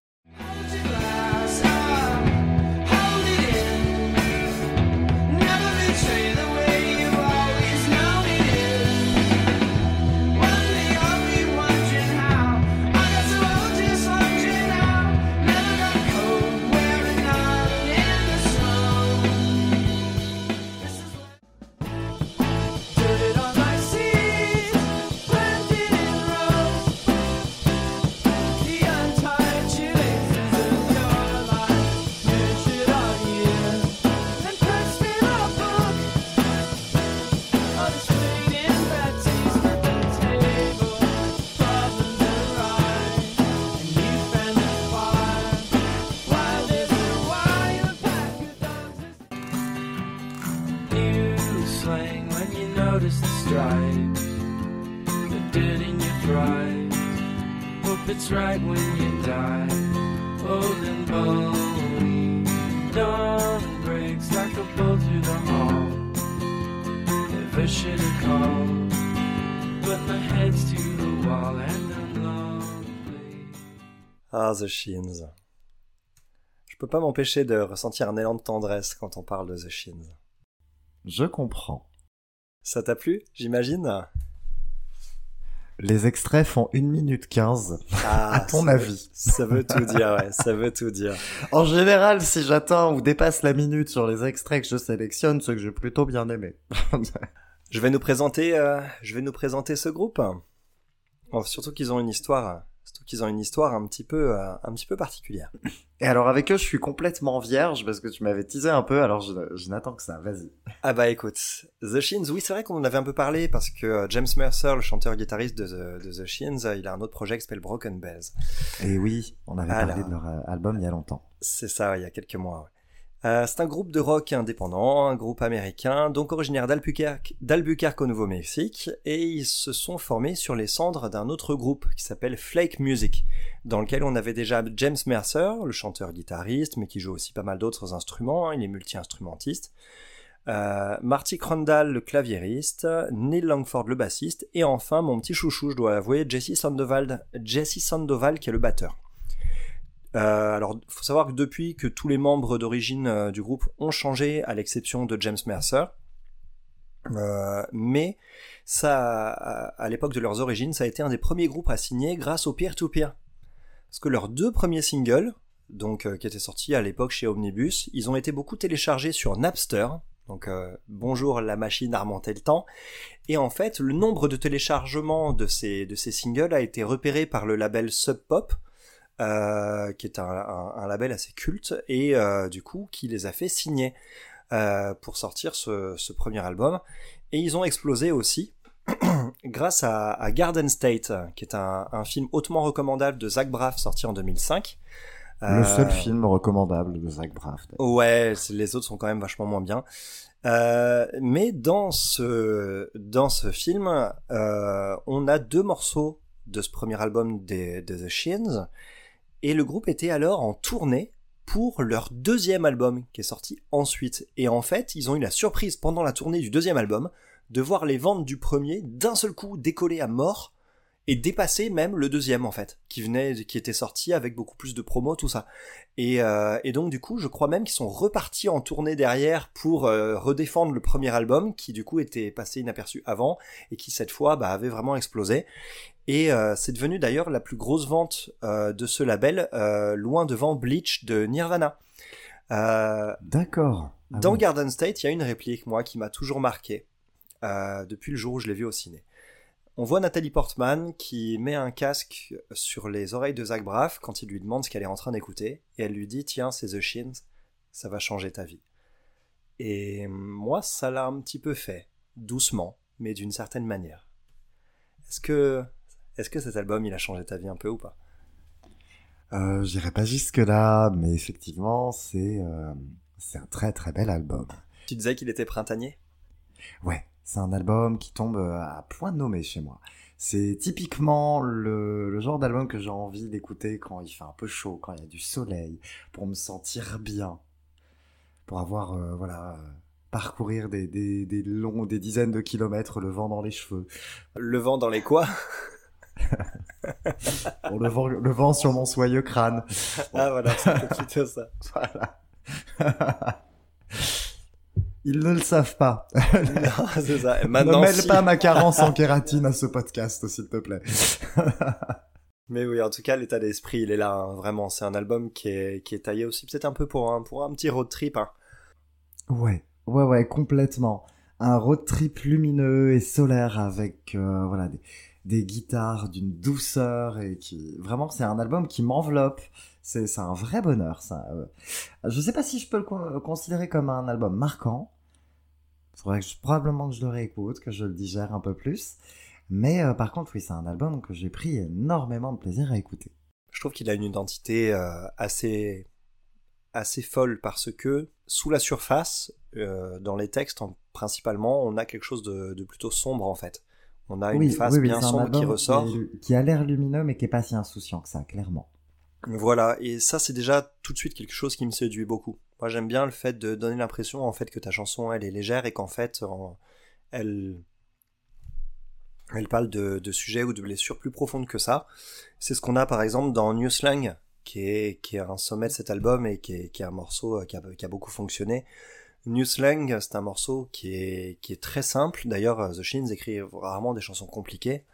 Ah, The Shins. Je peux pas m'empêcher de ressentir un élan de tendresse quand on parle de The Shins. Je comprends. Ça t'a plu, j'imagine? Les extraits font 1 minute 15. ah, À ton ça avis. veut- Ça veut tout dire, ouais, ça veut tout dire. En général, si j'atteins ou dépasse la minute sur les extraits que je sélectionne, c'est que j'ai plutôt bien aimé. Je vais nous présenter, euh, je vais nous présenter ce groupe. Bon, surtout qu'ils ont une histoire, surtout qu'ils ont une histoire un petit peu, euh, un petit peu particulière. Et alors avec eux, je suis complètement vierge parce que tu m'avais teasé un peu, alors je, je n'attends que ça, vas-y. Ah bah écoute, The Shins, oui c'est vrai qu'on en avait un peu parlé parce que euh, James Mercer, le chanteur-guitariste de, The- de The Shins, euh, il a un autre projet qui s'appelle Broken Bells. Et oui, on avait parlé de leur album il y a longtemps. C'est ça, il y a quelques mois. ouais. Euh, c'est un groupe de rock indépendant, un groupe américain, donc originaire d'Albuquerque, au Nouveau-Mexique, et ils se sont formés sur les cendres d'un autre groupe qui s'appelle Flake Music, dans lequel on avait déjà James Mercer, le chanteur-guitariste, mais qui joue aussi pas mal d'autres instruments, hein, il est multi-instrumentiste, euh, Marty Crandall, le claviériste, Neil Langford, le bassiste, et enfin mon petit chouchou, je dois avouer, Jesse Sandoval, Jesse Sandoval qui est le batteur. Euh, alors, faut savoir que depuis que tous les membres d'origine euh, du groupe ont changé, à l'exception de James Mercer, euh, mais ça, à, à l'époque de leurs origines, ça a été un des premiers groupes à signer grâce au peer-to-peer. Parce que leurs deux premiers singles, donc qui étaient sortis à l'époque chez Omnibus, ils ont été beaucoup téléchargés sur Napster. Donc bonjour la machine a remonté le temps. Et en fait, le nombre de téléchargements de ces, de ces singles a été repéré par le label Sub Pop, euh, qui est un, un- un label assez culte, et euh, du coup qui les a fait signer euh, pour sortir ce, ce premier album. Et ils ont explosé aussi grâce à, à Garden State, qui est un, un film hautement recommandable de Zach Braff sorti en 2005. Le seul film recommandable de Zach Braff. Ouais, les autres sont quand même vachement moins bien. Euh, mais dans ce dans ce film, euh, on a deux morceaux de ce premier album des, de The Shins, et le groupe était alors en tournée pour leur deuxième album qui est sorti ensuite. Et en fait, ils ont eu la surprise pendant la tournée du deuxième album de voir les ventes du premier d'un seul coup décoller à mort et dépasser même le deuxième en fait, qui venait, qui était sorti avec beaucoup plus de promos, tout ça. Et, euh, et donc du coup, je crois même qu'ils sont repartis en tournée derrière pour euh, redéfendre le premier album, qui du coup était passé inaperçu avant et qui cette fois bah, avait vraiment explosé. Et euh, c'est devenu d'ailleurs la plus grosse vente de ce label, loin devant Bleach de Nirvana. D'accord. Ah dans oui. Garden State, il y a une réplique, moi, qui m'a toujours marqué, depuis le jour où je l'ai vu au ciné. On voit Nathalie Portman qui met un casque sur les oreilles de Zach Braff quand il lui demande ce qu'elle est en train d'écouter, et elle lui dit Tiens, c'est The Shins, ça va changer ta vie. Et moi, ça l'a un petit peu fait, doucement, mais d'une certaine manière. Est-ce que, est-ce que cet album, il a changé ta vie un peu ou pas? Euh, J'irai pas jusque là, mais effectivement, c'est euh, c'est un très très bel album. Tu disais qu'il était printanier? Ouais, c'est un album qui tombe euh, à point nommé chez moi. C'est typiquement le, le genre d'album que j'ai envie d'écouter quand il fait un peu chaud, quand il y a du soleil, pour me sentir bien, pour avoir euh, voilà euh, parcourir des, des, des longs, des dizaines de kilomètres, le vent dans les cheveux, Le vent dans les quoi? Bon, le, vent, le vent sur mon soyeux crâne. Ah voilà, c'était plutôt ça. Voilà. Ils ne le savent pas. non, c'est ça. Et ne maintenant, mêle si. pas ma carence en kératine à ce podcast, s'il te plaît. Mais oui, en tout cas, l'état d'esprit, il est là, hein, vraiment. C'est un album qui est, qui est taillé aussi, peut-être un peu pour un, pour un petit road trip. hein. Ouais, ouais, ouais, complètement. Un road trip lumineux et solaire avec euh, voilà des, des guitares d'une douceur et qui vraiment c'est un album qui m'enveloppe. C'est un vrai bonheur ça. Euh, Je sais pas si je peux le con- considérer comme un album marquant. Faudrait que je, probablement que je le réécoute, que je le digère un peu plus. Mais euh, par contre, oui, c'est un album que j'ai pris énormément de plaisir à écouter. Je trouve qu'il a une identité euh, assez, assez folle parce que, sous la surface, euh, dans les textes en- principalement, on a quelque chose de, de plutôt sombre en fait. On a une face oui, oui, bien sombre qui ressort. qui a l'air lumineux mais qui est pas si insouciant que ça, clairement. Voilà, et ça c'est déjà tout de suite quelque chose qui me séduit beaucoup. Moi j'aime bien le fait de donner l'impression en fait que ta chanson elle est légère et qu'en fait elle elle parle de, de sujets ou de blessures plus profondes que ça. C'est ce qu'on a par exemple dans New Slang qui est qui est un sommet de cet album et qui est, qui est un morceau euh, qui a, qui a beaucoup fonctionné. New Slang c'est un morceau qui est qui est très simple. D'ailleurs The Shins écrit rarement des chansons compliquées.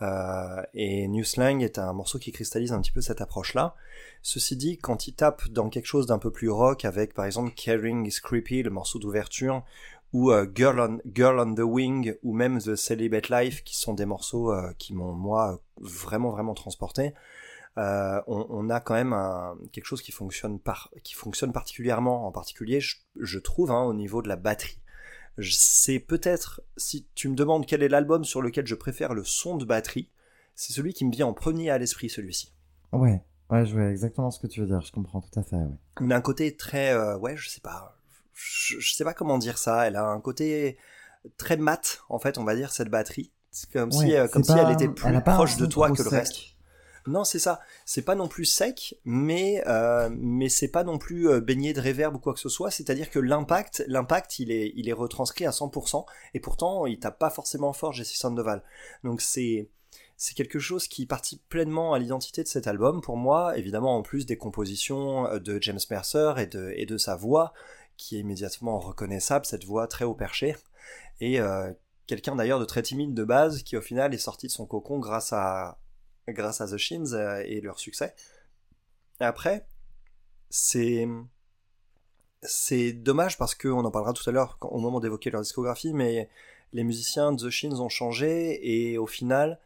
Euh, et New Slang est un morceau qui cristallise un petit peu cette approche-là. Ceci dit, quand il tape dans quelque chose d'un peu plus rock, avec par exemple Caring is Creepy, le morceau d'ouverture, ou euh, Girl, on, the Wing, ou même The Celibate Life, qui sont des morceaux euh, qui m'ont, moi, vraiment, vraiment transporté, on, a quand même quelque chose qui fonctionne, particulièrement, en particulier, je, je trouve, hein, au niveau de la batterie. C'est peut-être, si tu me demandes quel est l'album sur lequel je préfère le son de batterie, c'est celui qui me vient en premier à l'esprit, celui-ci. Ouais, ouais, je vois exactement ce que tu veux dire. Je comprends tout à fait. Ouais. Il a un côté très, euh, ouais, je sais pas, je, je sais pas comment dire ça. Elle a un côté très mat, en fait, on va dire cette batterie. C'est comme si, euh, comme si pas- elle était plus elle proche de toi que le reste. Non, c'est ça. C'est pas non plus sec, mais euh, c'est pas non plus euh, baigné de réverb ou quoi que ce soit. C'est-à-dire que l'impact, l'impact, il est retranscrit à 100%, et pourtant il tape pas forcément fort Jesse Sandoval. Donc c'est quelque chose qui participe pleinement à l'identité de cet album. Pour moi, évidemment, en plus des compositions euh, de James Mercer et de sa voix, qui est immédiatement reconnaissable, cette voix très haut perché, et quelqu'un d'ailleurs de très timide de base, qui au final est sorti de son cocon grâce à grâce à The Shins euh, et leur succès. Après, c'est c'est dommage parce qu'on en parlera tout à l'heure au moment d'évoquer leur discographie, mais les musiciens de The Shins ont changé et au final,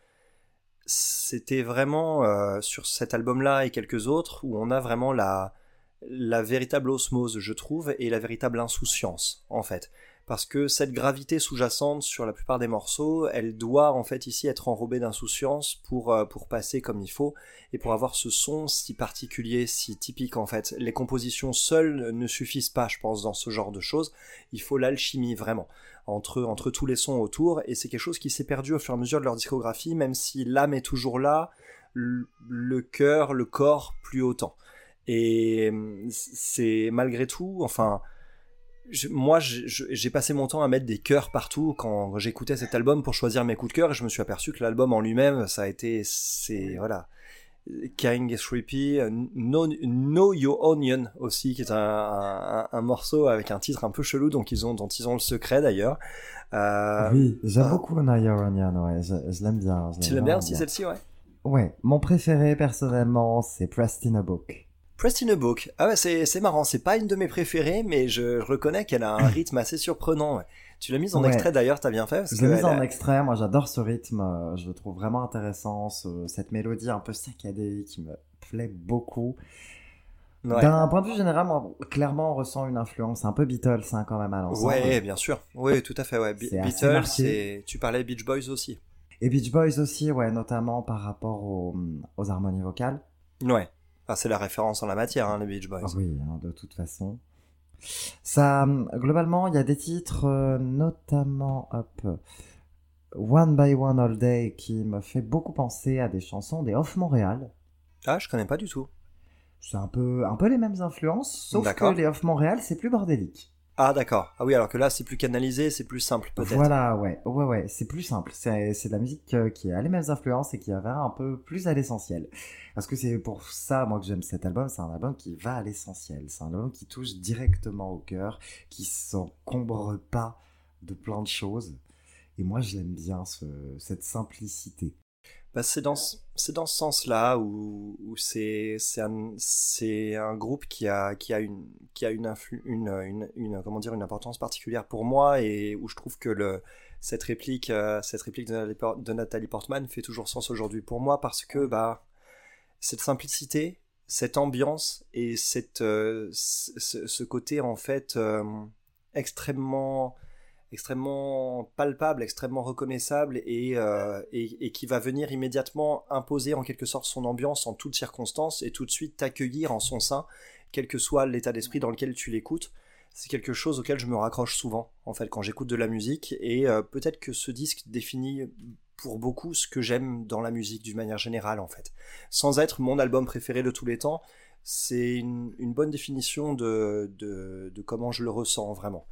c'était vraiment euh, sur cet album-là et quelques autres où on a vraiment la la véritable osmose, je trouve, et la véritable insouciance, en fait parce que cette gravité sous-jacente sur la plupart des morceaux, elle doit en fait ici être enrobée d'insouciance pour, euh, pour passer comme il faut et pour avoir ce son si particulier, si typique en fait. Les compositions seules ne suffisent pas, je pense, dans ce genre de choses. Il faut l'alchimie vraiment entre, entre tous les sons autour et c'est quelque chose qui s'est perdu au fur et à mesure de leur discographie, même si l'âme est toujours là, le cœur, le corps plus autant. Et c'est malgré tout, enfin, je- moi, j'ai passé mon temps à mettre des cœurs partout quand j'écoutais cet album pour choisir mes coups de cœur et je me suis aperçu que l'album en lui-même, ça a été, c'est, voilà. King is Creepy, euh, Know, Know Your Onion aussi, qui est un, un- un morceau avec un titre un peu chelou donc ils ont, dont ils ont le secret d'ailleurs. Euh, oui, j'aime ah. beaucoup Naya Onion, ouais, je, je l'aime bien. je tu l'aimes bien aussi celle-ci, ouais? Ouais, mon préféré personnellement, c'est Pressed in a Book. Pressed in a Book. Ah ouais, c'est, c'est marrant, c'est pas une de mes préférées, mais je, je reconnais qu'elle a un rythme assez surprenant. ouais. Tu l'as mise en Ouais. extrait d'ailleurs, t'as bien fait. Parce Je l'ai mise en a- extrait, moi j'adore ce rythme, euh, je le trouve vraiment intéressant, ce- cette mélodie un peu saccadée qui me plaît beaucoup. Ouais. D'un point de vue général, moi, clairement on ressent une influence un peu Beatles hein, quand même à l'ensemble. Ouais, bien sûr. Oui, tout à fait. Ouais. Be- Beatles, et tu parlais Beach Boys aussi. Et Beach Boys aussi, ouais, notamment par rapport aux, aux harmonies vocales. Ouais. Ah, c'est la référence en la matière, hein, les Beach Boys. Oui, hein, de toute façon. Ça, globalement, il y a des titres, euh, notamment, hop, One by One All Day, qui me fait beaucoup penser à des chansons des Off Montréal. Ah, je connais pas du tout. C'est un peu, un peu les mêmes influences, sauf que les Off Montréal, c'est plus bordélique. Ah, d'accord. Ah oui, alors que là, c'est plus canalisé, c'est plus simple, peut-être. Voilà, ouais, ouais, ouais, c'est plus simple. C'est, c'est de la musique euh, qui a les mêmes influences et qui va un peu plus à l'essentiel. Parce que c'est pour ça, moi, que j'aime cet album. C'est un album qui va à l'essentiel. C'est un album qui touche directement au cœur, qui s'encombre pas de plein de choses. Et moi, j'aime bien ce, cette simplicité. Bah, c'est dans ce- c'est dans ce sens-là où, où c'est c'est un un groupe qui a qui a une qui a une, influ- une une une comment dire une importance particulière pour moi et où je trouve que le cette réplique euh, cette réplique de Nathalie, Portman fait toujours sens aujourd'hui pour moi parce que bah cette simplicité cette ambiance et cette euh, ce côté en fait euh, extrêmement extrêmement palpable, extrêmement reconnaissable et, euh, et, et qui va venir immédiatement imposer en quelque sorte son ambiance en toutes circonstances et tout de suite t'accueillir en son sein, quel que soit l'état d'esprit dans lequel tu l'écoutes. C'est quelque chose auquel je me raccroche souvent, en fait, quand j'écoute de la musique, et euh, peut-être que ce disque définit pour beaucoup ce que j'aime dans la musique d'une manière générale, en fait. Sans être mon album préféré de tous les temps, c'est une, bonne définition de, de comment je le ressens vraiment.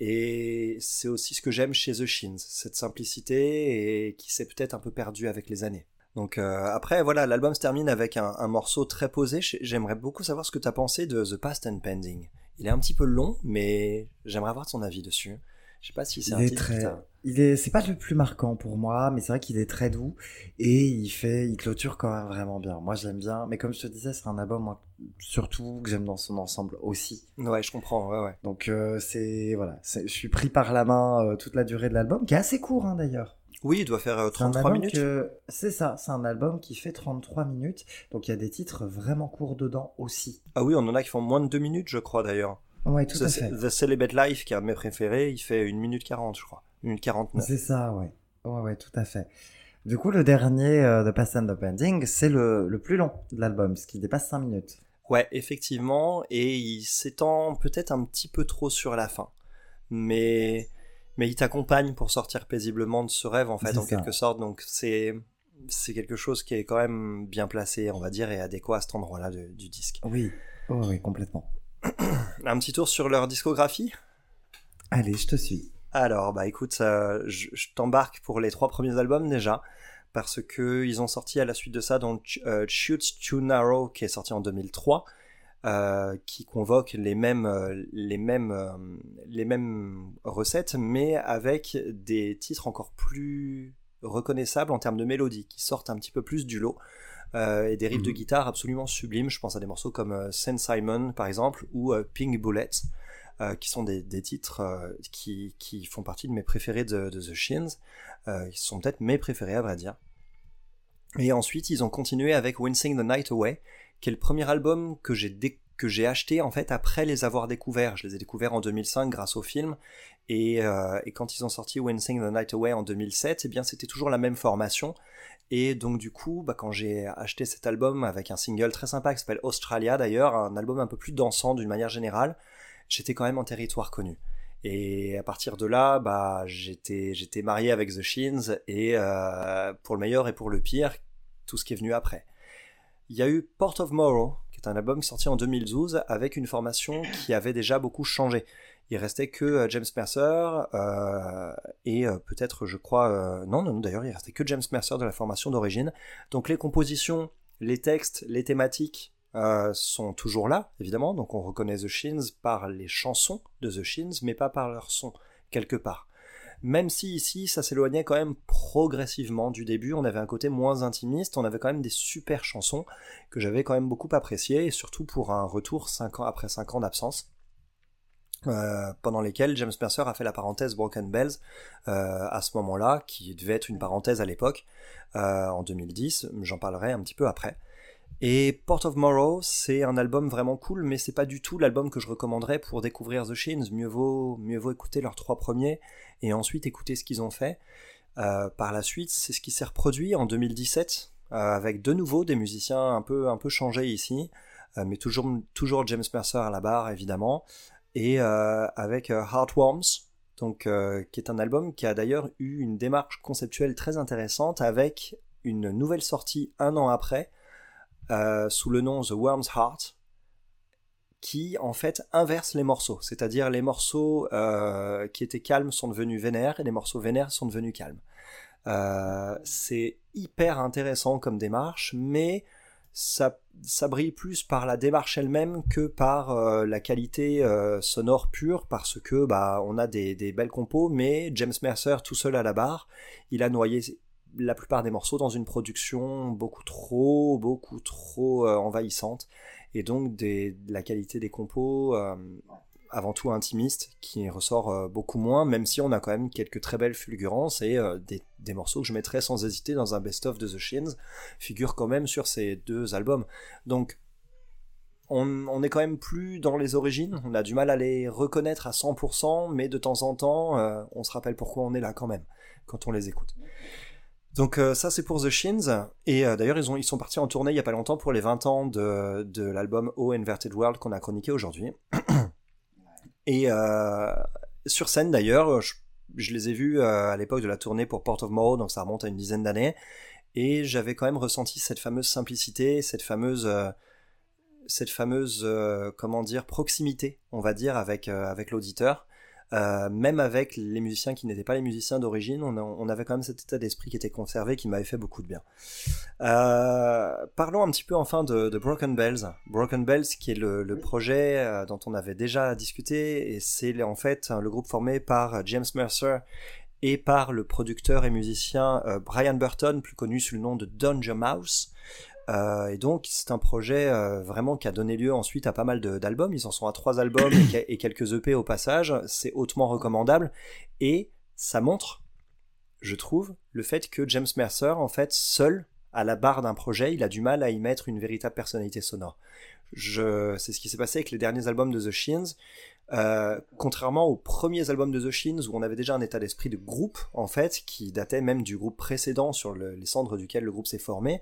Et c'est aussi ce que j'aime chez The Shins, cette simplicité et qui s'est peut-être un peu perdue avec les années. Donc euh, après, voilà, l'album se termine avec un, un morceau très posé. J'aimerais beaucoup savoir ce que tu as pensé de The Past and Pending. Il est un petit peu long, mais j'aimerais avoir ton avis dessus. Je sais pas si c'est un titre très, il est, c'est pas le plus marquant pour moi, mais c'est vrai qu'il est très doux et il fait, il clôture quand même vraiment bien. Moi, j'aime bien, mais comme je te disais, c'est un album, moi, surtout que j'aime dans son ensemble aussi. Ouais, je comprends, ouais, ouais. Donc euh, c'est voilà, c'est- je suis pris par la main euh, toute la durée de l'album, qui est assez court hein, d'ailleurs. Oui, il doit faire euh, C'est un 33 album minutes. que- C'est ça, c'est un album qui fait 33 minutes, donc il y a des titres vraiment courts dedans aussi. Ah oui, on en a qui font moins de 2 minutes, je crois d'ailleurs. Ouais, tout à The, fait. The Celibate Life, qui est un de mes préférés, il fait 1 minute 40, je crois. 1 minute 49. C'est ça, ouais. Ouais, ouais, tout à fait. Du coup, le dernier euh, de Pass and the Pending, c'est le, le plus long de l'album, ce qui dépasse 5 minutes. Ouais, effectivement, et il s'étend peut-être un petit peu trop sur la fin. Mais, mais il t'accompagne pour sortir paisiblement de ce rêve, en fait, en ça. quelque sorte. Donc c'est, c'est quelque chose qui est quand même bien placé, on va dire, et adéquat à cet endroit-là du disque. Oui, oh, oui, complètement. Un petit tour sur leur discographie? Allez, je te suis. Alors, bah écoute, euh, je, je t'embarque pour les trois premiers albums déjà, parce que ils ont sorti à la suite de ça donc euh, Shoots Too Narrow qui est sorti en 2003, euh, qui convoque les mêmes euh, les mêmes euh, les mêmes recettes, mais avec des titres encore plus reconnaissables en termes de mélodie, qui sortent un petit peu plus du lot. et des riffs de Mhm. guitare absolument sublimes. Je pense à des morceaux comme Saint Simon par exemple ou Pink Bullet euh, qui sont des, titres euh, qui, qui font partie de mes préférés de, The Shins, euh, qui sont peut-être mes préférés à vrai dire. Et ensuite, ils ont continué avec Wincing the Night Away, qui est le premier album que j'ai que j'ai acheté en fait après les avoir découverts. Je les ai découverts en 2005 grâce au film. Et, euh, et quand ils ont sorti Wincing the Night Away en 2007, eh bien c'était toujours la même formation. Et donc du coup, bah, quand j'ai acheté cet album avec un single très sympa qui s'appelle Australia d'ailleurs, un album un peu plus dansant d'une manière générale, j'étais quand même en territoire connu. Et à partir de là, bah, j'étais, j'étais marié avec The Shins et euh, pour le meilleur et pour le pire, tout ce qui est venu après. Il y a eu Port of Morrow, qui est un album sorti en 2012 avec une formation qui avait déjà beaucoup changé. Il restait que euh, James Mercer euh, et peut-être, je crois, non, non, d'ailleurs, il restait que James Mercer de la formation d'origine. Donc les compositions, les textes, les thématiques euh, sont toujours là, évidemment. Donc on reconnaît The Shins par les chansons de The Shins, mais pas par leur son, quelque part. Même si ici, ça s'éloignait quand même progressivement du début, on avait un côté moins intimiste, on avait quand même des super chansons que j'avais quand même beaucoup appréciées, et surtout pour un retour cinq ans après 5 ans d'absence. euh, pendant lesquels James Mercer a fait la parenthèse Broken Bells euh, à ce moment-là, qui devait être une parenthèse à l'époque, en 2010, j'en parlerai un petit peu après. Et Port of Morrow, c'est un album vraiment cool, mais c'est pas du tout l'album que je recommanderais pour découvrir The Shins. Mieux vaut, mieux vaut écouter leurs trois premiers et ensuite écouter ce qu'ils ont fait. Euh, par la suite, c'est ce qui s'est reproduit en 2017 euh, avec de nouveau des musiciens un peu un peu changés ici, euh, mais toujours toujours James Mercer à la barre évidemment et avec Heartworms, donc qui est un album qui a d'ailleurs eu une démarche conceptuelle très intéressante avec une nouvelle sortie un an après euh, sous le nom The Worm's Heart qui en fait inverse les morceaux, c'est-à-dire les morceaux euh, qui étaient calmes sont devenus vénères et les morceaux vénères sont devenus calmes. Euh, c'est hyper intéressant comme démarche, mais ça, brille plus par la démarche elle-même que par la qualité sonore pure, parce que bah on a des belles compos, mais James Mercer tout seul à la barre, il a noyé la plupart des morceaux dans une production beaucoup trop, beaucoup trop euh, envahissante, et donc de la qualité des compos euh, avant tout intimiste qui ressort euh, beaucoup moins, même si on a quand même quelques très belles fulgurances et des, des morceaux que je mettrais sans hésiter dans un best-of de The Shins figurent quand même sur ces deux albums. Donc on, on est quand même plus dans les origines, on a du mal à les reconnaître à 100%, mais de temps en temps, on se rappelle pourquoi on est là quand même, quand on les écoute. Donc euh, ça c'est pour The Shins, et euh, d'ailleurs ils, ont, ils sont partis en tournée il y a pas longtemps pour les 20 ans de, de l'album O Inverted World qu'on a chroniqué aujourd'hui. et euh, sur scène d'ailleurs, je, je les ai vus à l'époque de la tournée pour Port of Morrow, donc ça remonte à une dizaine d'années, et j'avais quand même ressenti cette fameuse simplicité, cette fameuse... cette fameuse comment dire proximité on va dire avec avec l'auditeur Euh, même avec les musiciens qui n'étaient pas les musiciens d'origine on, avait quand même cet état d'esprit qui était conservé qui m'avait fait beaucoup de bien. Euh, parlons un petit peu enfin de, de Broken Bells. Broken Bells qui est le, le projet euh, dont on avait déjà discuté et c'est en fait le groupe formé par James Mercer et par le producteur et musicien Brian Burton, plus connu sous le nom de Danger Mouse. Euh, et donc c'est un projet euh, vraiment qui a donné lieu ensuite à pas mal d'albums. Ils en sont à trois albums et, que- et quelques EP au passage. C'est hautement recommandable et ça montre, je trouve, le fait que James Mercer, en fait, seul à la barre d'un projet, il a du mal à y mettre une véritable personnalité sonore. C'est ce qui s'est passé avec les derniers albums de The Shins. Euh, contrairement aux premiers albums de The Shins où on avait déjà un état d'esprit de groupe en fait qui datait même du groupe précédent sur le- les cendres duquel le groupe s'est formé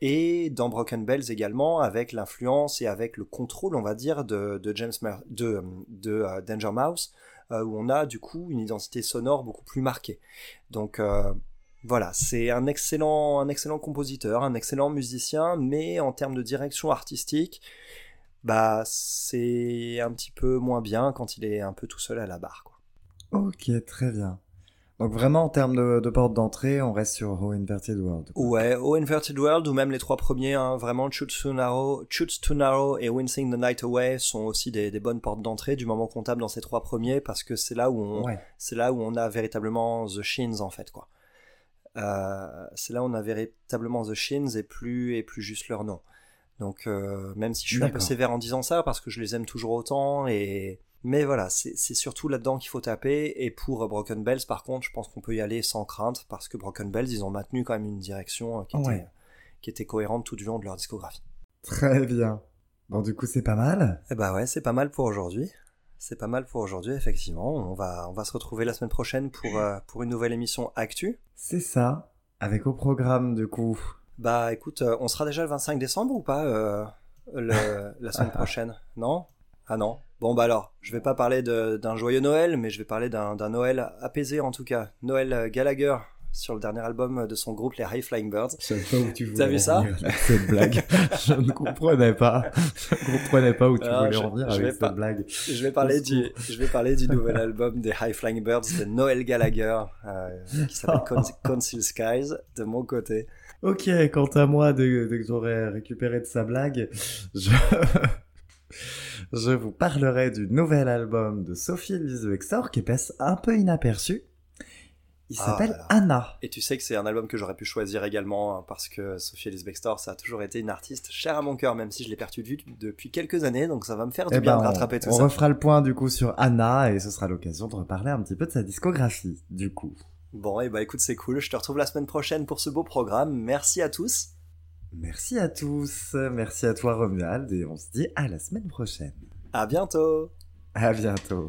et dans Broken Bells également avec l'influence et avec le contrôle on va dire de, James de, euh, Danger Mouse euh, où on a du coup une identité sonore beaucoup plus marquée donc euh, voilà, c'est un excellent, un excellent compositeur, un excellent musicien, mais en termes de direction artistique, bah c'est un petit peu moins bien quand il est un peu tout seul à la barre. Ok, très bien. Donc vraiment en termes de, de porte d'entrée, on reste sur Ho Inverted World. Ouais, O Inverted World ou même les trois premiers, hein, vraiment Chutes to Narrow, Chutes to Narrow et Wincing the Night Away sont aussi des, des bonnes portes d'entrée du moment comptable dans ces trois premiers parce que c'est là où on, Ouais. c'est là où on a véritablement The Shins en fait quoi. Euh, c'est là où on a véritablement The Shins et plus et plus juste leur nom. Donc euh, même si je suis un peu sévère en disant ça parce que je les aime toujours autant et mais voilà c'est surtout là-dedans qu'il faut taper et pour Broken Bells par contre je pense qu'on peut y aller sans crainte parce que Broken Bells ils ont maintenu quand même une direction euh, qui était Ouais. qui était cohérente tout du long de leur discographie. Très bien. Bon, du coup, c'est pas mal. Eh bah ouais, c'est pas mal pour aujourd'hui. C'est pas mal pour aujourd'hui, effectivement. On va, on va se retrouver la semaine prochaine pour, euh, pour une nouvelle émission Actu. C'est ça. Avec au programme, du coup. Bah écoute, euh, on sera déjà le 25 décembre ou pas euh, le- la semaine prochaine? Non? Ah non Bon bah alors, je vais pas parler d'un joyeux Noël, mais je vais parler d'un Noël apaisé en tout cas. Noël euh, Gallagher sur le dernier album de son groupe, les High Flying Birds. Je savais pas où tu T'as vu ça cette blague. je ne comprenais pas. Je ne comprenais pas où tu Alors, voulais je- en venir avec cette pas- blague. Je vais parler du, je vais parler du nouvel album des High Flying Birds de Noël Gallagher, euh, qui s'appelle Con- Conceal Skies, de mon côté. Ok, quant à moi, dès, dès que j'aurai récupéré de sa blague, je... je vous parlerai du nouvel album de Sophie Elise qui passe un peu inaperçu. Il Ah s'appelle. Anna. Et tu sais que c'est un album que j'aurais pu choisir également hein, parce que Sophie Bextor, ça a toujours été une artiste chère à mon cœur, même si je l'ai perdu de vue depuis quelques années, donc ça va me faire du Eh bien ben, de on, rattraper tout on ça. refera le point du coup sur Anna et ce sera l'occasion de reparler un petit peu de sa discographie du coup. Bon, et bah écoute, c'est cool. Je te retrouve la semaine prochaine pour ce beau programme. Merci à tous. Merci à tous, merci à toi Romuald et on se dit à la semaine prochaine. À bientôt. À bientôt.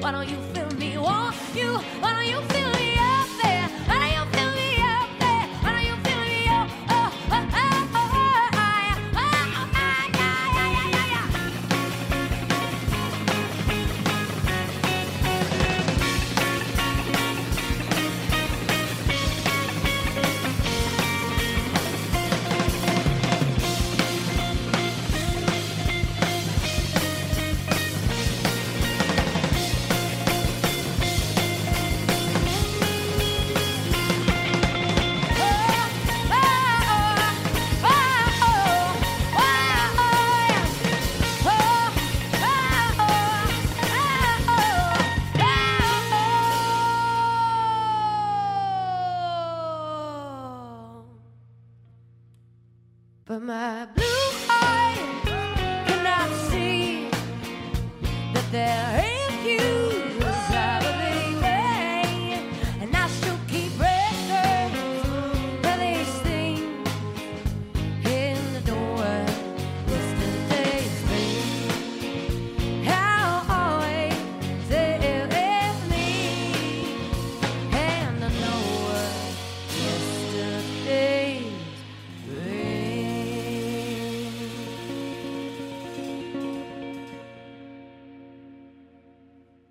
Why don't you feel me? Won't you? Why don't you fill